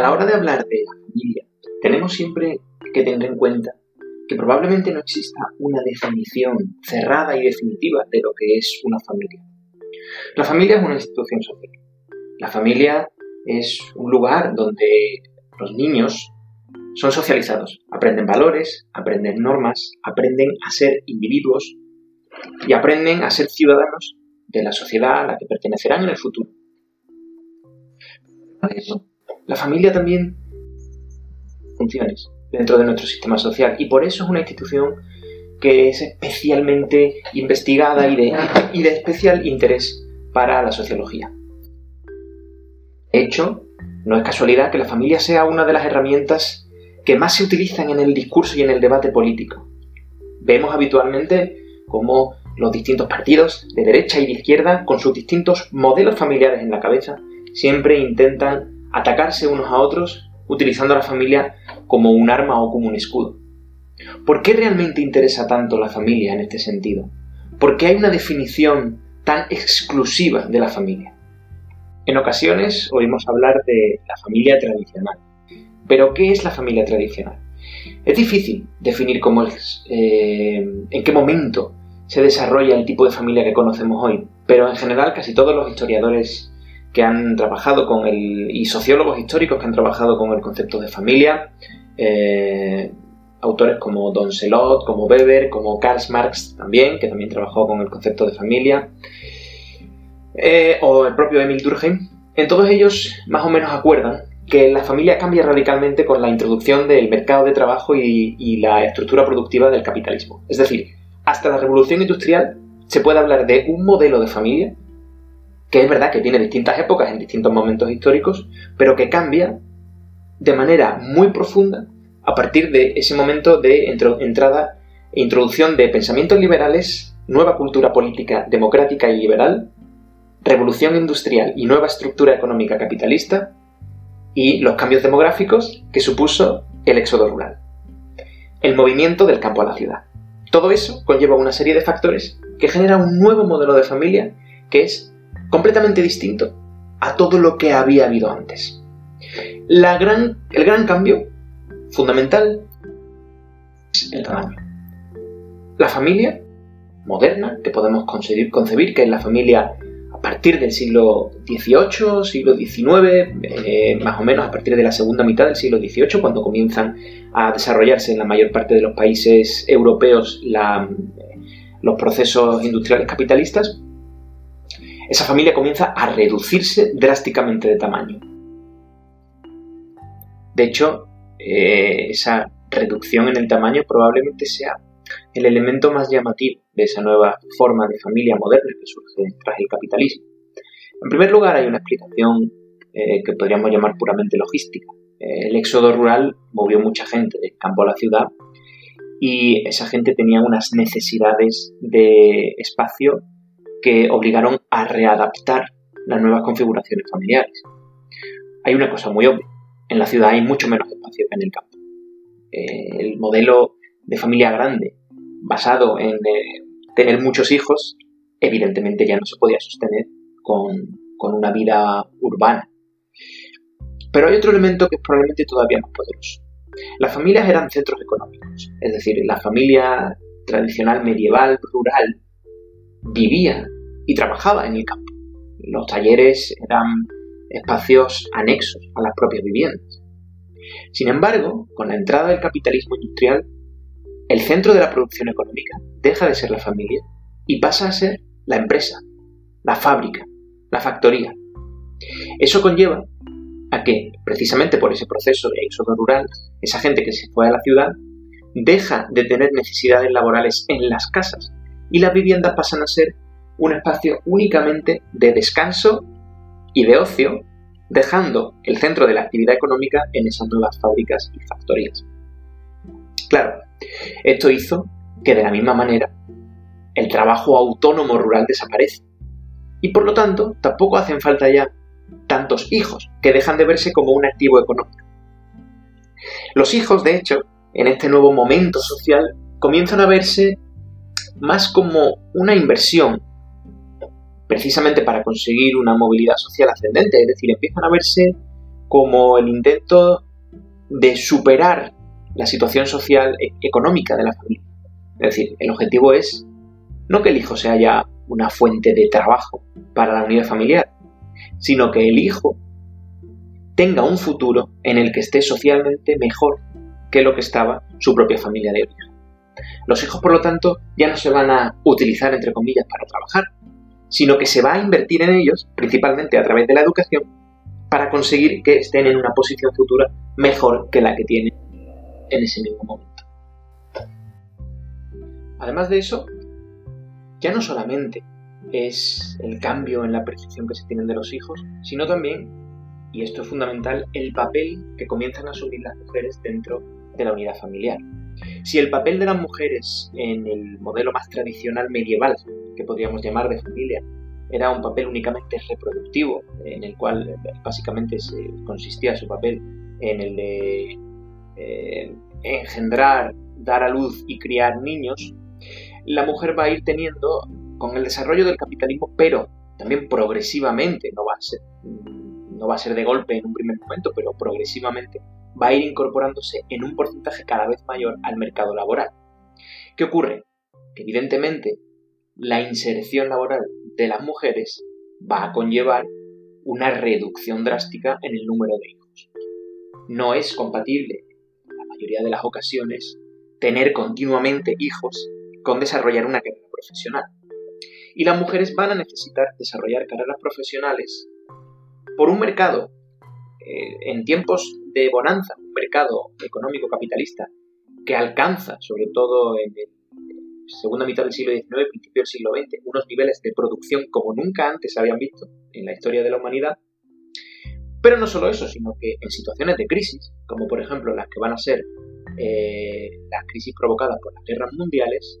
A la hora de hablar de la familia, tenemos siempre que tener en cuenta que probablemente no exista una definición cerrada y definitiva de lo que es una familia. La familia es una institución social. La familia es un lugar donde los niños son socializados, aprenden valores, aprenden normas, aprenden a ser individuos y aprenden a ser ciudadanos de la sociedad a la que pertenecerán en el futuro. La familia también funciones dentro de nuestro sistema social y por eso es una institución que es especialmente investigada y de, y de especial interés para la sociología. De hecho, no es casualidad que la familia sea una de las herramientas que más se utilizan en el discurso y en el debate político. Vemos habitualmente cómo los distintos partidos de derecha y de izquierda, con sus distintos modelos familiares en la cabeza, siempre intentan atacarse unos a otros utilizando a la familia como un arma o como un escudo. ¿Por qué realmente interesa tanto la familia en este sentido? ¿Por qué hay una definición tan exclusiva de la familia? En ocasiones oímos hablar de la familia tradicional. Pero ¿qué es la familia tradicional? Es difícil definir cómo es, eh, en qué momento se desarrolla el tipo de familia que conocemos hoy, pero en general casi todos los historiadores que han trabajado con el, y sociólogos históricos que han trabajado con el concepto de familia, eh, autores como Don Selot, como Weber, como Karl Marx también, que también trabajó con el concepto de familia, eh, o el propio Emil Durkheim, en todos ellos más o menos acuerdan que la familia cambia radicalmente con la introducción del mercado de trabajo y la estructura productiva del capitalismo. Es decir, hasta la revolución industrial se puede hablar de un modelo de familia que es verdad que tiene distintas épocas en distintos momentos históricos, pero que cambia de manera muy profunda a partir de ese momento de entrada e introducción de pensamientos liberales, nueva cultura política democrática y liberal, revolución industrial y nueva estructura económica capitalista, y los cambios demográficos que supuso el éxodo rural. El movimiento del campo a la ciudad. Todo eso conlleva una serie de factores que genera un nuevo modelo de familia que es completamente distinto a todo lo que había habido antes. El gran cambio fundamental es el tamaño. La familia moderna, que podemos concebir, concebir que es la familia a partir del siglo XVIII, siglo XIX, eh, más o menos a partir de la segunda mitad del siglo XVIII, cuando comienzan a desarrollarse en la mayor parte de los países europeos los procesos industriales capitalistas, esa familia comienza a reducirse drásticamente de tamaño. De hecho, eh, esa reducción en el tamaño probablemente sea el elemento más llamativo de esa nueva forma de familia moderna que surge tras el capitalismo. En primer lugar, hay una explicación eh, que podríamos llamar puramente logística. El éxodo rural movió mucha gente del campo a la ciudad y esa gente tenía unas necesidades de espacio que obligaron a readaptar las nuevas configuraciones familiares. Hay una cosa muy obvia, en la ciudad hay mucho menos espacio que en el campo. el modelo de familia grande basado en eh, tener muchos hijos, evidentemente ya no se podía sostener con, una vida urbana. Pero hay otro elemento que es probablemente todavía más poderoso. Las familias eran centros económicos, es decir, la familia tradicional medieval, rural, vivía y trabajaba en el campo. Los talleres eran espacios anexos a las propias viviendas. Sin embargo, con la entrada del capitalismo industrial, el centro de la producción económica deja de ser la familia y pasa a ser la empresa, la fábrica, la factoría. Eso conlleva a que, precisamente por ese proceso de éxodo rural, esa gente que se fue a la ciudad deja de tener necesidades laborales en las casas y las viviendas pasan a ser un espacio únicamente de descanso y de ocio, dejando el centro de la actividad económica en esas nuevas fábricas y factorías. Claro, esto hizo que de la misma manera el trabajo autónomo rural desaparece. Y por lo tanto, tampoco hacen falta ya tantos hijos que dejan de verse como un activo económico. Los hijos, de hecho, en este nuevo momento social, comienzan a verse más como una inversión, precisamente para conseguir una movilidad social ascendente, es decir, empiezan a verse como el intento de superar la situación social e económica de la familia. Es decir, el objetivo es no que el hijo sea ya una fuente de trabajo para la unidad familiar, sino que el hijo tenga un futuro en el que esté socialmente mejor que lo que estaba su propia familia de origen. Los hijos, por lo tanto, ya no se van a utilizar, entre comillas, para trabajar, sino que se va a invertir en ellos, principalmente a través de la educación, para conseguir que estén en una posición futura mejor que la que tienen en ese mismo momento. Además de eso, ya no solamente es el cambio en la percepción que se tienen de los hijos, sino también, y esto es fundamental, el papel que comienzan a asumir las mujeres dentro de la unidad familiar. Si el papel de las mujeres en el modelo más tradicional medieval, que podríamos llamar de familia, era un papel únicamente reproductivo, en el cual eh, básicamente consistía su papel en el de eh, engendrar, dar a luz y criar niños, la mujer va a ir teniendo, con el desarrollo del capitalismo, pero también progresivamente, no va a ser, no va a ser de golpe en un primer momento, pero progresivamente va a ir incorporándose en un porcentaje cada vez mayor al mercado laboral. ¿Qué ocurre? Que evidentemente la inserción laboral de las mujeres va a conllevar una reducción drástica en el número de hijos. No es compatible, en la mayoría de las ocasiones, tener continuamente hijos con desarrollar una carrera profesional. Y las mujeres van a necesitar desarrollar carreras profesionales por un mercado eh, en tiempos de bonanza, un mercado económico capitalista que alcanza, sobre todo en la segunda mitad del siglo XIX, principio del siglo XX, unos niveles de producción como nunca antes se habían visto en la historia de la humanidad. Pero no solo eso, sino que en situaciones de crisis, como por ejemplo las que van a ser eh, las crisis provocadas por las guerras mundiales,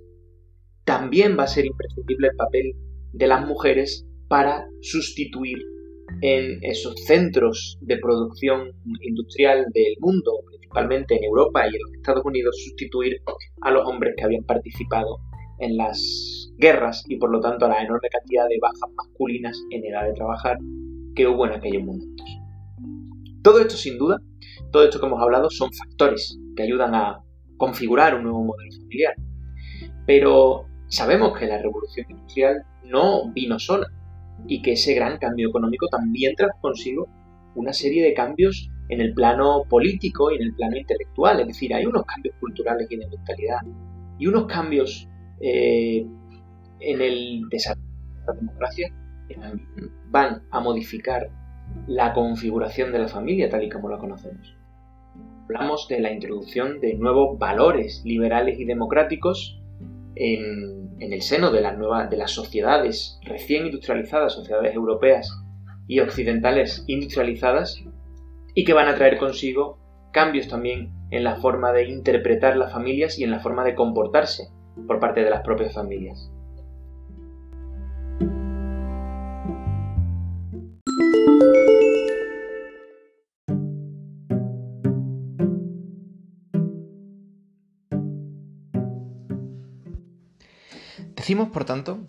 también va a ser imprescindible el papel de las mujeres para sustituir en esos centros de producción industrial del mundo, principalmente en Europa y en los Estados Unidos, sustituir a los hombres que habían participado en las guerras y por lo tanto a la enorme cantidad de bajas masculinas en edad de trabajar que hubo en aquellos momentos. Todo esto sin duda, todo esto que hemos hablado son factores que ayudan a configurar un nuevo modelo familiar. Pero sabemos que la revolución industrial no vino sola, y que ese gran cambio económico también trajo consigo una serie de cambios en el plano político y en el plano intelectual. Es decir, hay unos cambios culturales y de mentalidad y unos cambios eh, en el desarrollo de la democracia que van a modificar la configuración de la familia tal y como la conocemos. Hablamos de la introducción de nuevos valores liberales y democráticos en en el seno de, la nueva, de las sociedades recién industrializadas, sociedades europeas y occidentales industrializadas, y que van a traer consigo cambios también en la forma de interpretar las familias y en la forma de comportarse por parte de las propias familias. Decimos, por tanto,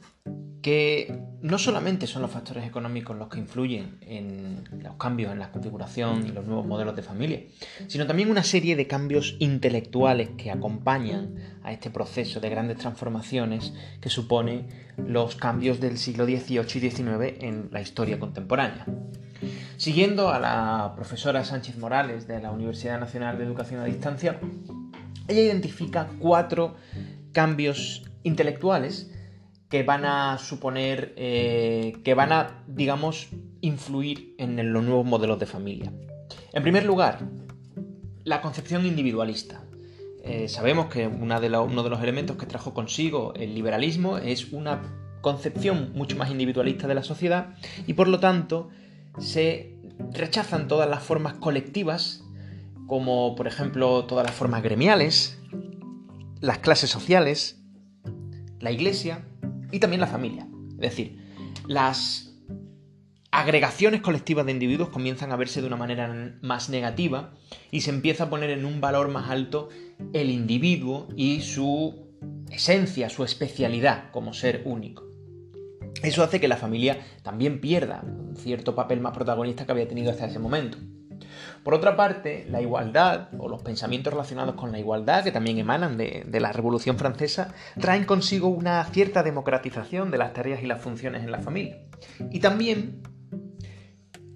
que no solamente son los factores económicos los que influyen en los cambios en la configuración y los nuevos modelos de familia, sino también una serie de cambios intelectuales que acompañan a este proceso de grandes transformaciones que supone los cambios del siglo XVIII y XIX en la historia contemporánea. Siguiendo a la profesora Sánchez Morales de la Universidad Nacional de Educación a Distancia, ella identifica cuatro cambios intelectuales que van a suponer, eh, que van a, digamos, influir en los nuevos modelos de familia. En primer lugar, la concepción individualista. Eh, sabemos que uno de los elementos que trajo consigo el liberalismo es una concepción mucho más individualista de la sociedad y por lo tanto se rechazan todas las formas colectivas como por ejemplo todas las formas gremiales, las clases sociales, la iglesia y también la familia. Es decir, las agregaciones colectivas de individuos comienzan a verse de una manera más negativa y se empieza a poner en un valor más alto el individuo y su esencia, su especialidad como ser único. Eso hace que la familia también pierda un cierto papel más protagonista que había tenido hasta ese momento. Por otra parte, la igualdad o los pensamientos relacionados con la igualdad, que también emanan de, la Revolución Francesa, traen consigo una cierta democratización de las tareas y las funciones en la familia. Y también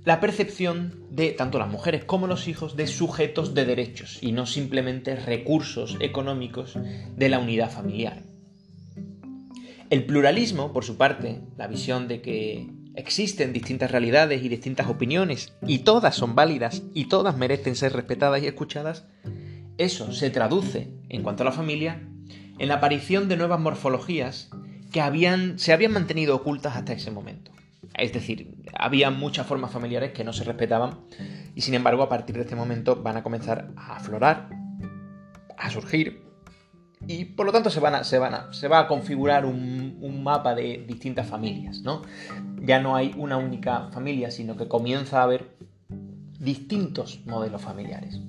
la percepción de tanto las mujeres como los hijos de sujetos de derechos y no simplemente recursos económicos de la unidad familiar. El pluralismo, por su parte, la visión de que existen distintas realidades y distintas opiniones y todas son válidas y todas merecen ser respetadas y escuchadas, eso se traduce, en cuanto a la familia, en la aparición de nuevas morfologías que habían, se habían mantenido ocultas hasta ese momento. Es decir, había muchas formas familiares que no se respetaban y sin embargo a partir de este momento van a comenzar a aflorar, a surgir y por lo tanto se, van se, van se va a configurar un, un, mapa de distintas familias, ¿no? Ya no hay una única familia, sino que comienza a haber distintos modelos familiares.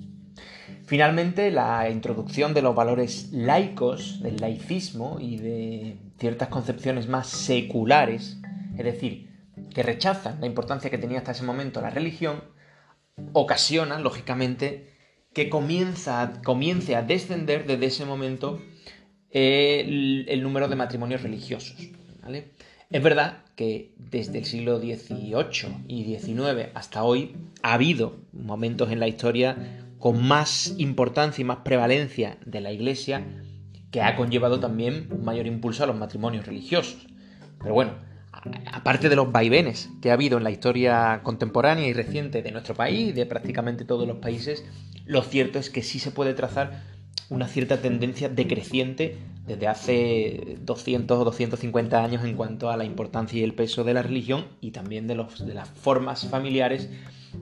Finalmente, la introducción de los valores laicos, del laicismo y de ciertas concepciones más seculares, es decir, que rechazan la importancia que tenía hasta ese momento la religión, ocasiona, lógicamente, que comienza, comience a descender desde ese momento el, número de matrimonios religiosos. Es verdad que desde el siglo XVIII y XIX hasta hoy ha habido momentos en la historia con más importancia y más prevalencia de la Iglesia que ha conllevado también un mayor impulso a los matrimonios religiosos. Pero bueno, aparte de los vaivenes que ha habido en la historia contemporánea y reciente de nuestro país de prácticamente todos los países, lo cierto es que sí se puede trazar una cierta tendencia decreciente desde hace 200 o 250 años en cuanto a la importancia y el peso de la religión y también de, los, de las formas familiares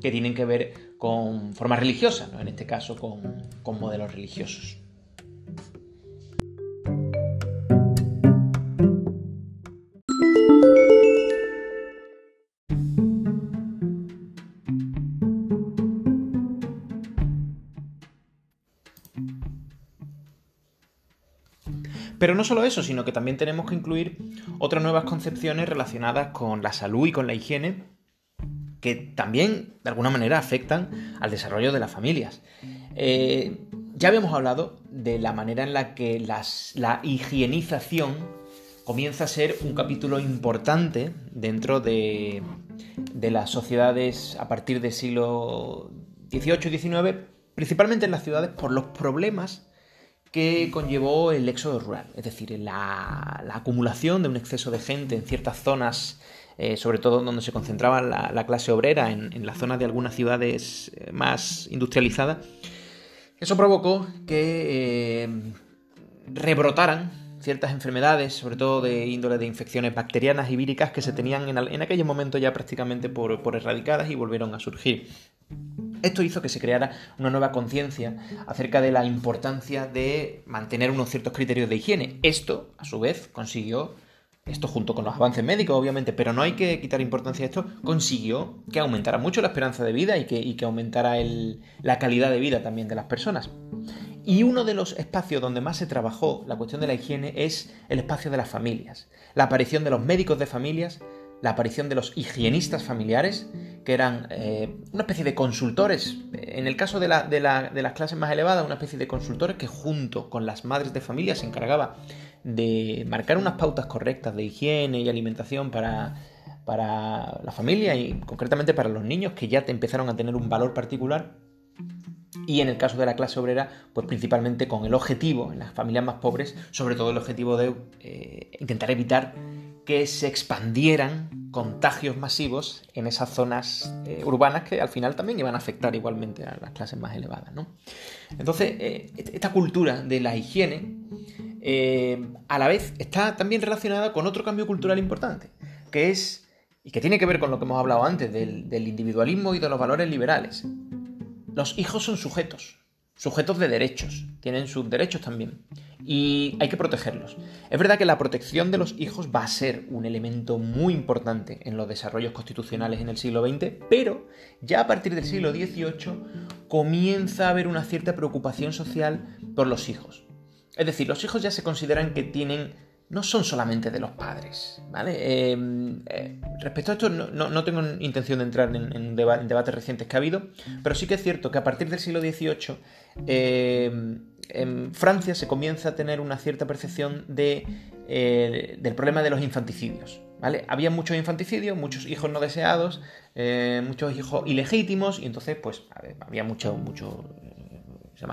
que tienen que ver con formas religiosas, en este caso con, con modelos religiosos. Pero no solo eso, sino que también tenemos que incluir otras nuevas concepciones relacionadas con la salud y con la higiene, que también de alguna manera afectan al desarrollo de las familias. Eh, ya habíamos hablado de la manera en la que la higienización comienza a ser un capítulo importante dentro de, de las sociedades a partir del siglo XVIII y XIX, principalmente en las ciudades por los problemas que conllevó el éxodo rural, es decir, la, acumulación de un exceso de gente en ciertas zonas, eh, sobre todo donde se concentraba la, clase obrera, en, la zona de algunas ciudades eh, más industrializadas. Eso provocó que eh, rebrotaran ciertas enfermedades, sobre todo de índole de infecciones bacterianas y víricas que se tenían en, en momentos ya prácticamente por erradicadas y volvieron a surgir. Esto hizo que se creara una nueva conciencia acerca de la importancia de mantener unos ciertos criterios de higiene. Esto, a su vez, consiguió, esto junto con los avances médicos, obviamente, pero no hay que quitar importancia a esto, consiguió que aumentara mucho la esperanza de vida y que, que aumentara la calidad de vida también de las personas. Y uno de los espacios donde más se trabajó la cuestión de la higiene es el espacio de las familias. La aparición de los médicos de familias, la aparición de los higienistas familiares que eran eh, una especie de consultores, en el caso de, las clases más elevadas, una especie de consultores que junto con las madres de familia se encargaba de marcar unas pautas correctas de higiene y alimentación para, para la familia y concretamente para los niños que ya te empezaron a tener un valor particular. Y en el caso de la clase obrera, pues principalmente con el objetivo, en las familias más pobres, sobre todo el objetivo de eh, intentar evitar que se expandieran contagios masivos en esas zonas eh, urbanas que al final también iban a afectar igualmente a las clases más elevadas. Entonces, eh, esta cultura de la higiene eh, a la vez está también relacionada con otro cambio cultural importante, que es, y que tiene que ver con lo que hemos hablado antes, del individualismo y de los valores liberales. Los hijos son sujetos, sujetos de derechos, tienen sus derechos también y hay que protegerlos. Es verdad que la protección de los hijos va a ser un elemento muy importante en los desarrollos constitucionales en el siglo XX, pero ya a partir del siglo XVIII comienza a haber una cierta preocupación social por los hijos. Es decir, los hijos ya se consideran que tienen no son solamente de los padres, ¿vale? Em, eh, respecto a esto, no, tengo intención de entrar en, debates recientes que ha habido, pero sí que es cierto que a partir del siglo XVIII em, en Francia se comienza a tener una cierta percepción eh, del problema de los infanticidios, ¿vale? Había muchos infanticidios, muchos hijos no deseados, eh, muchos hijos ilegítimos, y entonces, pues, había mucho, mucho...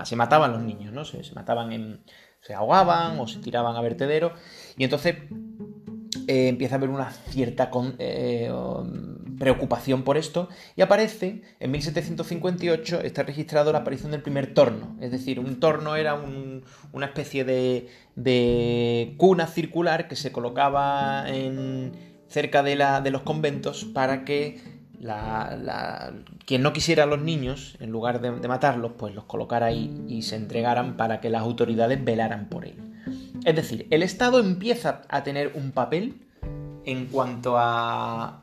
Se, mataban los niños, ¿no? Se, mataban en se ahogaban o se tiraban a vertedero. Y entonces eh, empieza a haber una cierta eh, preocupación por esto y aparece en 1758 está registrado la aparición del primer torno es decir un torno era una especie de, cuna circular que se colocaba en, cerca de, la, de los conventos para que quien no quisiera a los niños, en lugar de, matarlos, pues los colocara ahí y se entregaran para que las autoridades velaran por él. Es decir, el Estado empieza a tener un papel en cuanto a,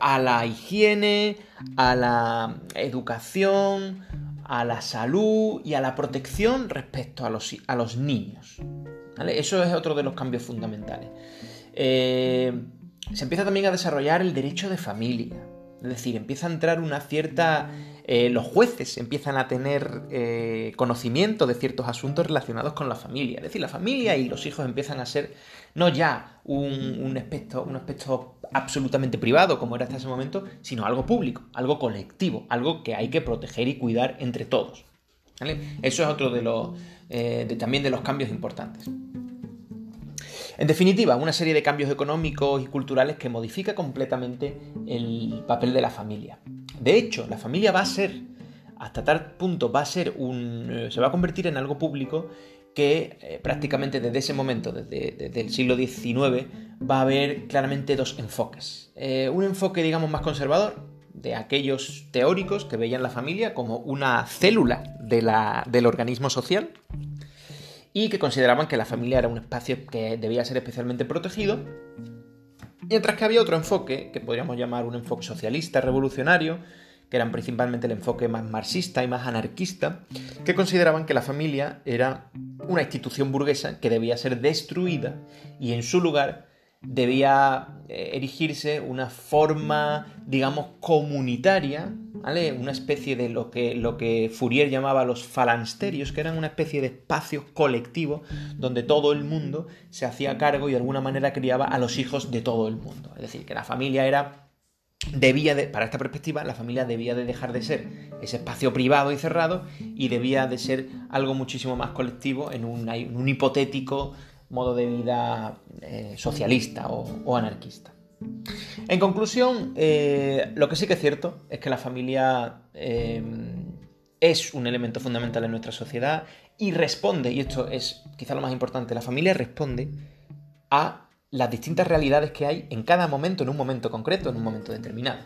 a la higiene, a la educación, a la salud y a la protección respecto a los, niños. Eso es otro de los cambios fundamentales. Eh, se empieza también a desarrollar el derecho de familia. Es decir, empieza a entrar una cierta... Eh, los jueces empiezan a tener eh, conocimiento de ciertos asuntos relacionados con la familia. Es decir, la familia y los hijos empiezan a ser no ya un, aspecto, un aspecto absolutamente privado como era hasta ese momento, sino algo público, algo colectivo, algo que hay que proteger y cuidar entre todos. Eso es otro de los, eh, también de los cambios importantes. En definitiva, una serie de cambios económicos y culturales que modifica completamente el papel de la familia. De hecho, la familia va a ser, hasta tal punto, va a ser un. Eh, se va a convertir en algo público que eh, prácticamente desde ese momento, desde, el siglo XIX, va a haber claramente dos enfoques. Eh, un enfoque, digamos, más conservador, de aquellos teóricos que veían la familia como una célula del organismo social, y que consideraban que la familia era un espacio que debía ser especialmente protegido, mientras que había otro enfoque, que podríamos llamar un enfoque socialista, revolucionario, que eran principalmente el enfoque más marxista y más anarquista, que consideraban que la familia era una institución burguesa que debía ser destruida y en su lugar debía eh, erigirse una forma, digamos, comunitaria, ¿vale? Una especie de lo que, lo que Fourier llamaba los falansterios, que eran una especie de espacios colectivos donde todo el mundo se hacía cargo y de alguna manera criaba a los hijos de todo el mundo. Es decir, que la familia era debía de, para esta perspectiva, la familia debía de dejar de ser ese espacio privado y cerrado y debía de ser algo muchísimo más colectivo en un, en un hipotético modo de vida eh, socialista o, anarquista. En conclusión, eh, lo que sí que es cierto es que la familia eh, es un elemento fundamental en nuestra sociedad y responde, y esto es quizá lo más importante, la familia responde a las distintas realidades que hay en cada momento, en un momento concreto, en un momento determinado.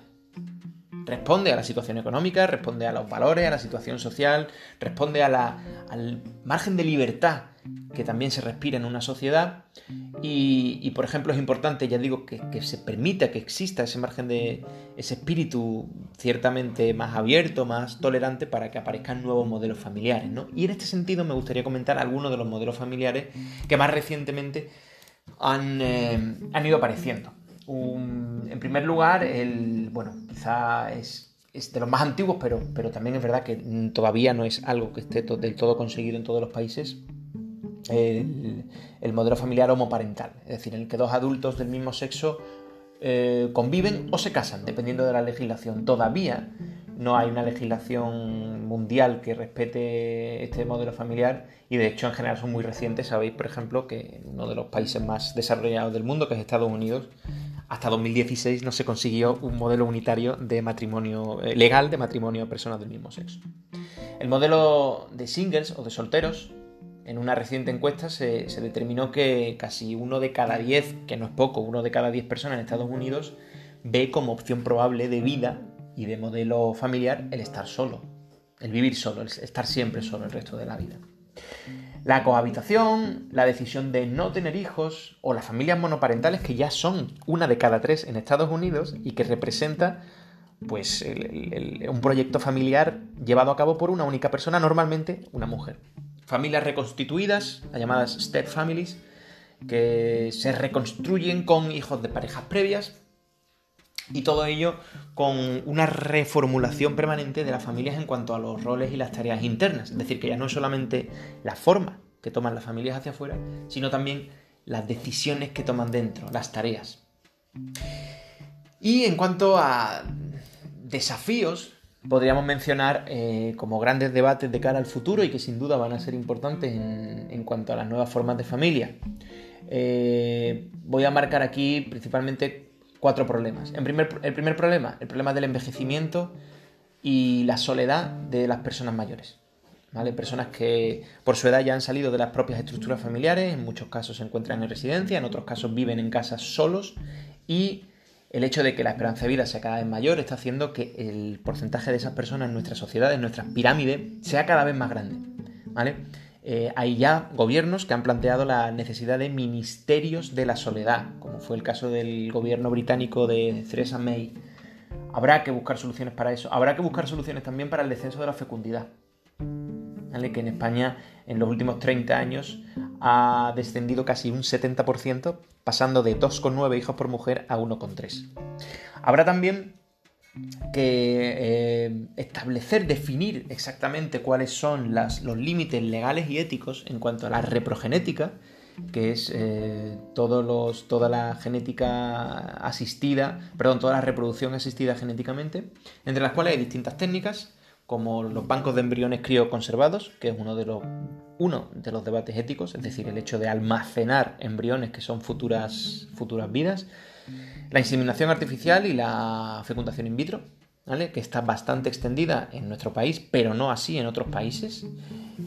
Responde a la situación económica, responde a los valores, a la situación social, responde al margen de libertad que también se respira en una sociedad y, por ejemplo es importante, ya digo, que, se permita que exista ese margen de ese espíritu ciertamente más abierto, más tolerante para que aparezcan nuevos modelos familiares. ¿no? Y en este sentido me gustaría comentar algunos de los modelos familiares que más recientemente han, eh, han ido apareciendo. en primer lugar, el, bueno, quizá es es de los más antiguos, pero, pero también es verdad que todavía no es algo que esté del todo conseguido en todos los países, el, modelo familiar homoparental, es decir, en el que dos adultos del mismo sexo eh, conviven o se casan, dependiendo de la legislación. Todavía no hay una legislación mundial que respete este modelo familiar y de hecho en general son muy recientes. Sabéis, por ejemplo, que uno de los países más desarrollados del mundo, que es Estados Unidos, hasta 2016 no se consiguió un modelo unitario de matrimonio eh, legal de matrimonio de personas del mismo sexo. El modelo de singles o de solteros en una reciente encuesta se, determinó que casi uno de cada diez, que no es poco, uno de cada diez personas en Estados Unidos ve como opción probable de vida y de modelo familiar el estar solo, el vivir solo, el estar siempre solo el resto de la vida. La cohabitación, la decisión de no tener hijos o las familias monoparentales que ya son una de cada tres en Estados Unidos y que representa pues un proyecto familiar llevado a cabo por una única persona, normalmente una mujer familias reconstituidas, las llamadas step families, que se reconstruyen con hijos de parejas previas y todo ello con una reformulación permanente de las familias en cuanto a los roles y las tareas internas. Es decir, que ya no es solamente la forma que toman las familias hacia afuera, sino también las decisiones que toman dentro, las tareas. Y en cuanto a desafíos, podríamos mencionar eh, como grandes debates de cara al futuro y que sin duda van a ser importantes en, cuanto a las nuevas formas de familia. Eh, voy a marcar aquí principalmente cuatro problemas. En primer, el primer problema, el problema del envejecimiento y la soledad de las personas mayores. ¿Vale? Personas que por su edad ya han salido de las propias estructuras familiares, en muchos casos se encuentran en residencia, en otros casos viven en casas solos y el hecho de que la esperanza de vida sea cada vez mayor está haciendo que el porcentaje de esas personas en nuestra sociedad, en nuestra pirámide, sea cada vez más grande. ¿Vale? Eh, hay ya gobiernos que han planteado la necesidad de ministerios de la soledad, como fue el caso del gobierno británico de Theresa May. Habrá que buscar soluciones para eso. Habrá que buscar soluciones también para el descenso de la fecundidad. Que en España en los últimos 30 años ha descendido casi un 70%, pasando de 2,9 hijos por mujer a 1,3. Habrá también que eh, establecer, definir exactamente cuáles son los límites legales y éticos en cuanto a la reprogenética, que es eh, todos los, toda la genética asistida, perdón, toda la reproducción asistida genéticamente, entre las cuales hay distintas técnicas, como los bancos de embriones crioconservados, que es uno de los uno de los debates éticos, es decir, el hecho de almacenar embriones que son futuras, futuras vidas, la inseminación artificial y la fecundación in vitro, ¿vale? que está bastante extendida en nuestro país, pero no así en otros países,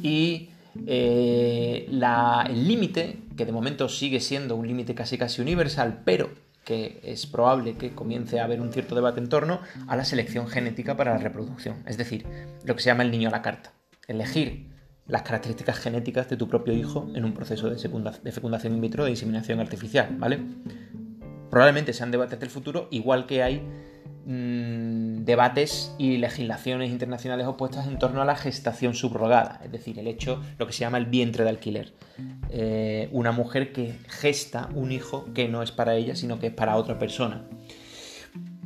y eh, el límite, que de momento sigue siendo un límite casi casi universal, pero que es probable que comience a haber un cierto debate en torno a la selección genética para la reproducción, es decir, lo que se llama el niño a la carta. Elegir las características genéticas de tu propio hijo en un proceso de, fecundación in vitro de inseminación artificial, ¿vale? Probablemente sean debates del futuro, igual que hay mm, debates y legislaciones internacionales opuestas en torno a la gestación subrogada, es decir, el hecho, lo que se llama el vientre de alquiler. Eh, una mujer que gesta un hijo que no es para ella, sino que es para otra persona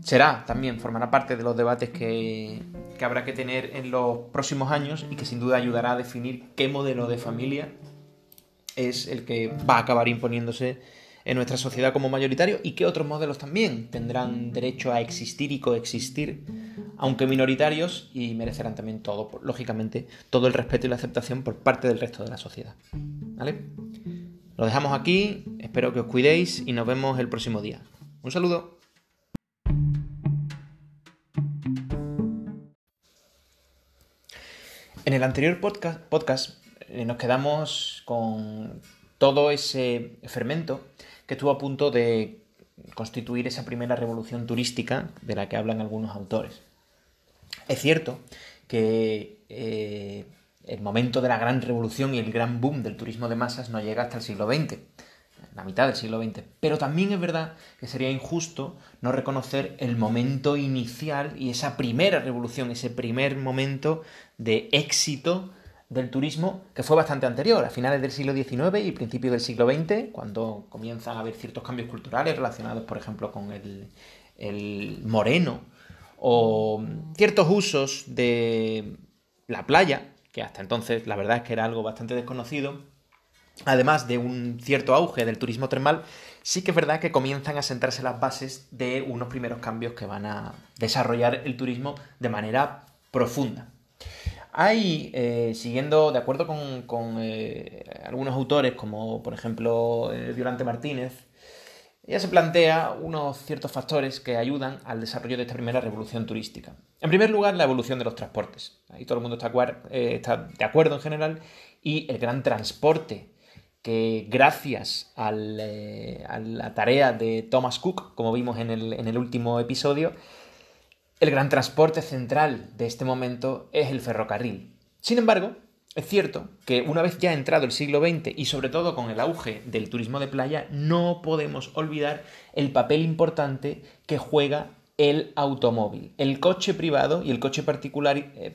será también, formará parte de los debates que, habrá que tener en los próximos años y que sin duda ayudará a definir qué modelo de familia es el que va a acabar imponiéndose en nuestra sociedad como mayoritario y qué otros modelos también tendrán derecho a existir y coexistir, aunque minoritarios, y merecerán también todo, lógicamente, todo el respeto y la aceptación por parte del resto de la sociedad. ¿Vale? Lo dejamos aquí, espero que os cuidéis y nos vemos el próximo día. Un saludo. En el anterior podcast, eh, nos quedamos con todo ese fermento que estuvo a punto de constituir esa primera revolución turística de la que hablan algunos autores. Es cierto que eh, el momento de la gran revolución y el gran boom del turismo de masas no llega hasta el siglo XX la mitad del siglo XX. Pero también es verdad que sería injusto no reconocer el momento inicial y esa primera revolución, ese primer momento de éxito del turismo que fue bastante anterior, a finales del siglo XIX y principios del siglo XX, cuando comienzan a haber ciertos cambios culturales relacionados, por ejemplo, con el, el moreno o ciertos usos de la playa, que hasta entonces la verdad es que era algo bastante desconocido además de un cierto auge del turismo termal, sí que es verdad que comienzan a sentarse las bases de unos primeros cambios que van a desarrollar el turismo de manera profunda. Hay, eh, siguiendo, de acuerdo con, eh, algunos autores, como por ejemplo eh, Violante Martínez, ella se plantea unos ciertos factores que ayudan al desarrollo de esta primera revolución turística. En primer lugar, la evolución de los transportes. Ahí todo el mundo está, de acuerdo en general. Y el gran transporte que gracias a la tarea de Thomas Cook, como vimos en el, último episodio, el gran transporte central de este momento es el ferrocarril. Sin embargo, es cierto que una vez ya entrado el siglo XX y sobre todo con el auge del turismo de playa, no podemos olvidar el papel importante que juega el automóvil, el coche privado y el coche particular, eh,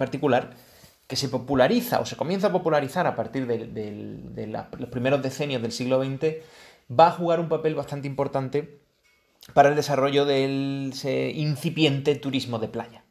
que se populariza o se comienza a popularizar a partir de, los primeros decenios del siglo XX va a jugar un papel bastante importante para el desarrollo del incipiente turismo de playa.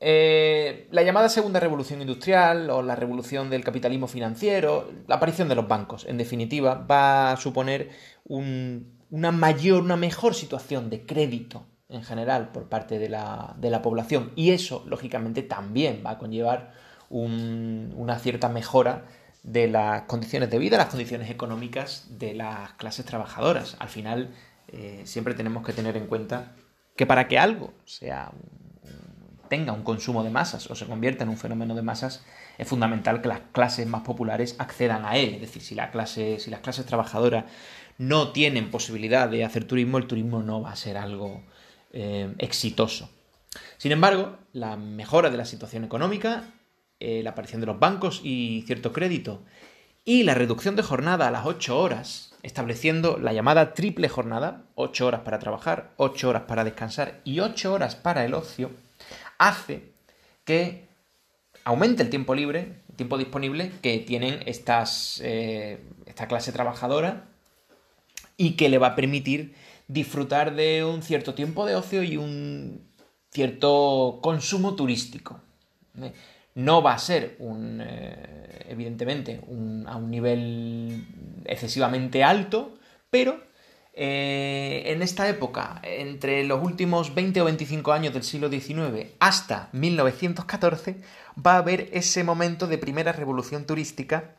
Eh, la llamada segunda revolución industrial o la revolución del capitalismo financiero, la aparición de los bancos, en definitiva, va a suponer una mayor, una mejor situación de crédito en general por parte de la, población y eso, lógicamente, también va a conllevar una cierta mejora de las condiciones de vida, las condiciones económicas de las clases trabajadoras. Al final, eh, siempre tenemos que tener en cuenta que para que algo sea tenga un consumo de masas o se convierta en un fenómeno de masas, es fundamental que las clases más populares accedan a él. Es decir, si, la si las clases trabajadoras no tienen posibilidad de hacer turismo, el turismo no va a ser algo eh, exitoso. Sin embargo, la mejora de la situación económica, eh, la aparición de los bancos y cierto crédito, y la reducción de jornada a las 8 horas, estableciendo la llamada triple jornada, 8 horas para trabajar, 8 horas para descansar y 8 horas para el ocio, hace que aumente el tiempo libre, el tiempo disponible que tienen estas, eh, esta clase trabajadora y que le va a permitir disfrutar de un cierto tiempo de ocio y un cierto consumo turístico. ¿eh? No va a ser un, eh, evidentemente, a un nivel excesivamente alto, pero eh, en esta época, entre los últimos 20 o 25 años del siglo XIX hasta 1914, va a haber ese momento de primera revolución turística,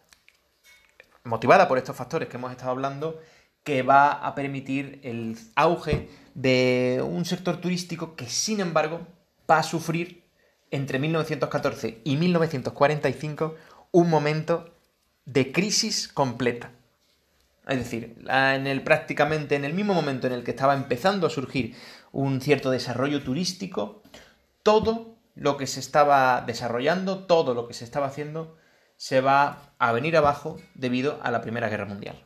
motivada por estos factores que hemos estado hablando, que va a permitir el auge de un sector turístico que, sin embargo, va a sufrir entre 1914 y 1945 un momento de crisis completa. Es decir, en el, prácticamente en el mismo momento en el que estaba empezando a surgir un cierto desarrollo turístico, todo lo que se estaba desarrollando, todo lo que se estaba haciendo, se va a venir abajo debido a la Primera Guerra Mundial.